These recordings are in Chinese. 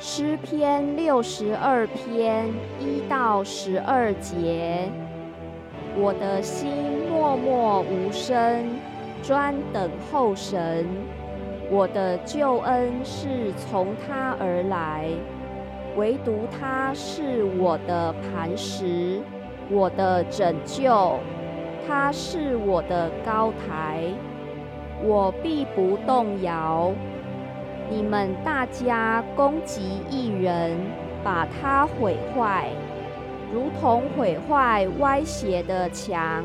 诗篇六十二篇一到十二节。我的心默默无声，专等候神。我的救恩是从他而来，唯独他是我的磐石，我的拯救。他是我的高台，我必不动摇。你们大家攻击一人，把他毁坏。如同毁坏歪斜的墙、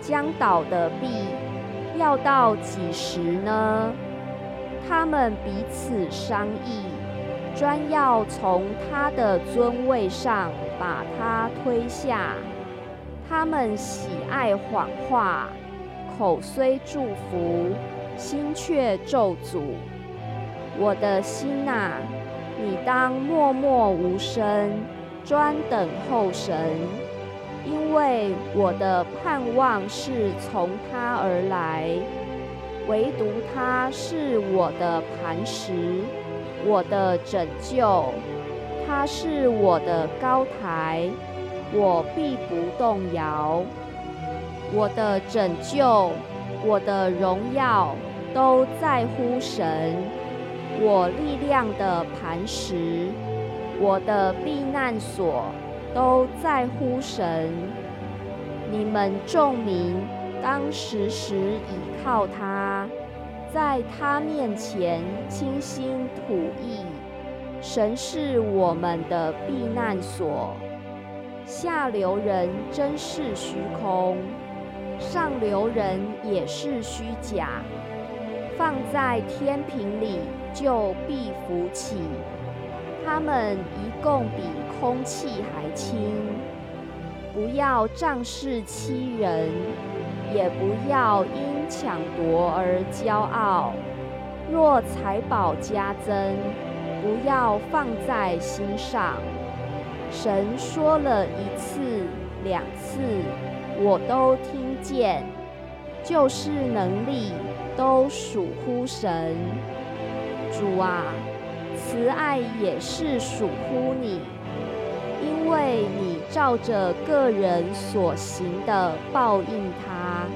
将倒的壁，要到几时呢？他们彼此商议，专要从他的尊位上把他推下。他们喜爱谎话，口虽祝福，心却咒诅。我的心呐，你当默默无声。专等候神，因为我的盼望是从他而来，唯独他是我的磐石，我的拯救，他是我的高台，我必不动摇。我的拯救，我的荣耀都在乎神，我力量的磐石。我的避难所都在乎神，你们众民当时时倚靠他，在他面前倾心吐意。神是我们的避难所，下流人真是虚空，上流人也是虚假，放在天平里就必浮起。他们一共比空气还轻。不要仗势欺人，也不要因抢夺而骄傲。若财宝加增，不要放在心上。神说了一次、两次，我都听见，就是能力都属乎神。主啊。慈爱也是属乎你，因为你照着个人所行的报应他。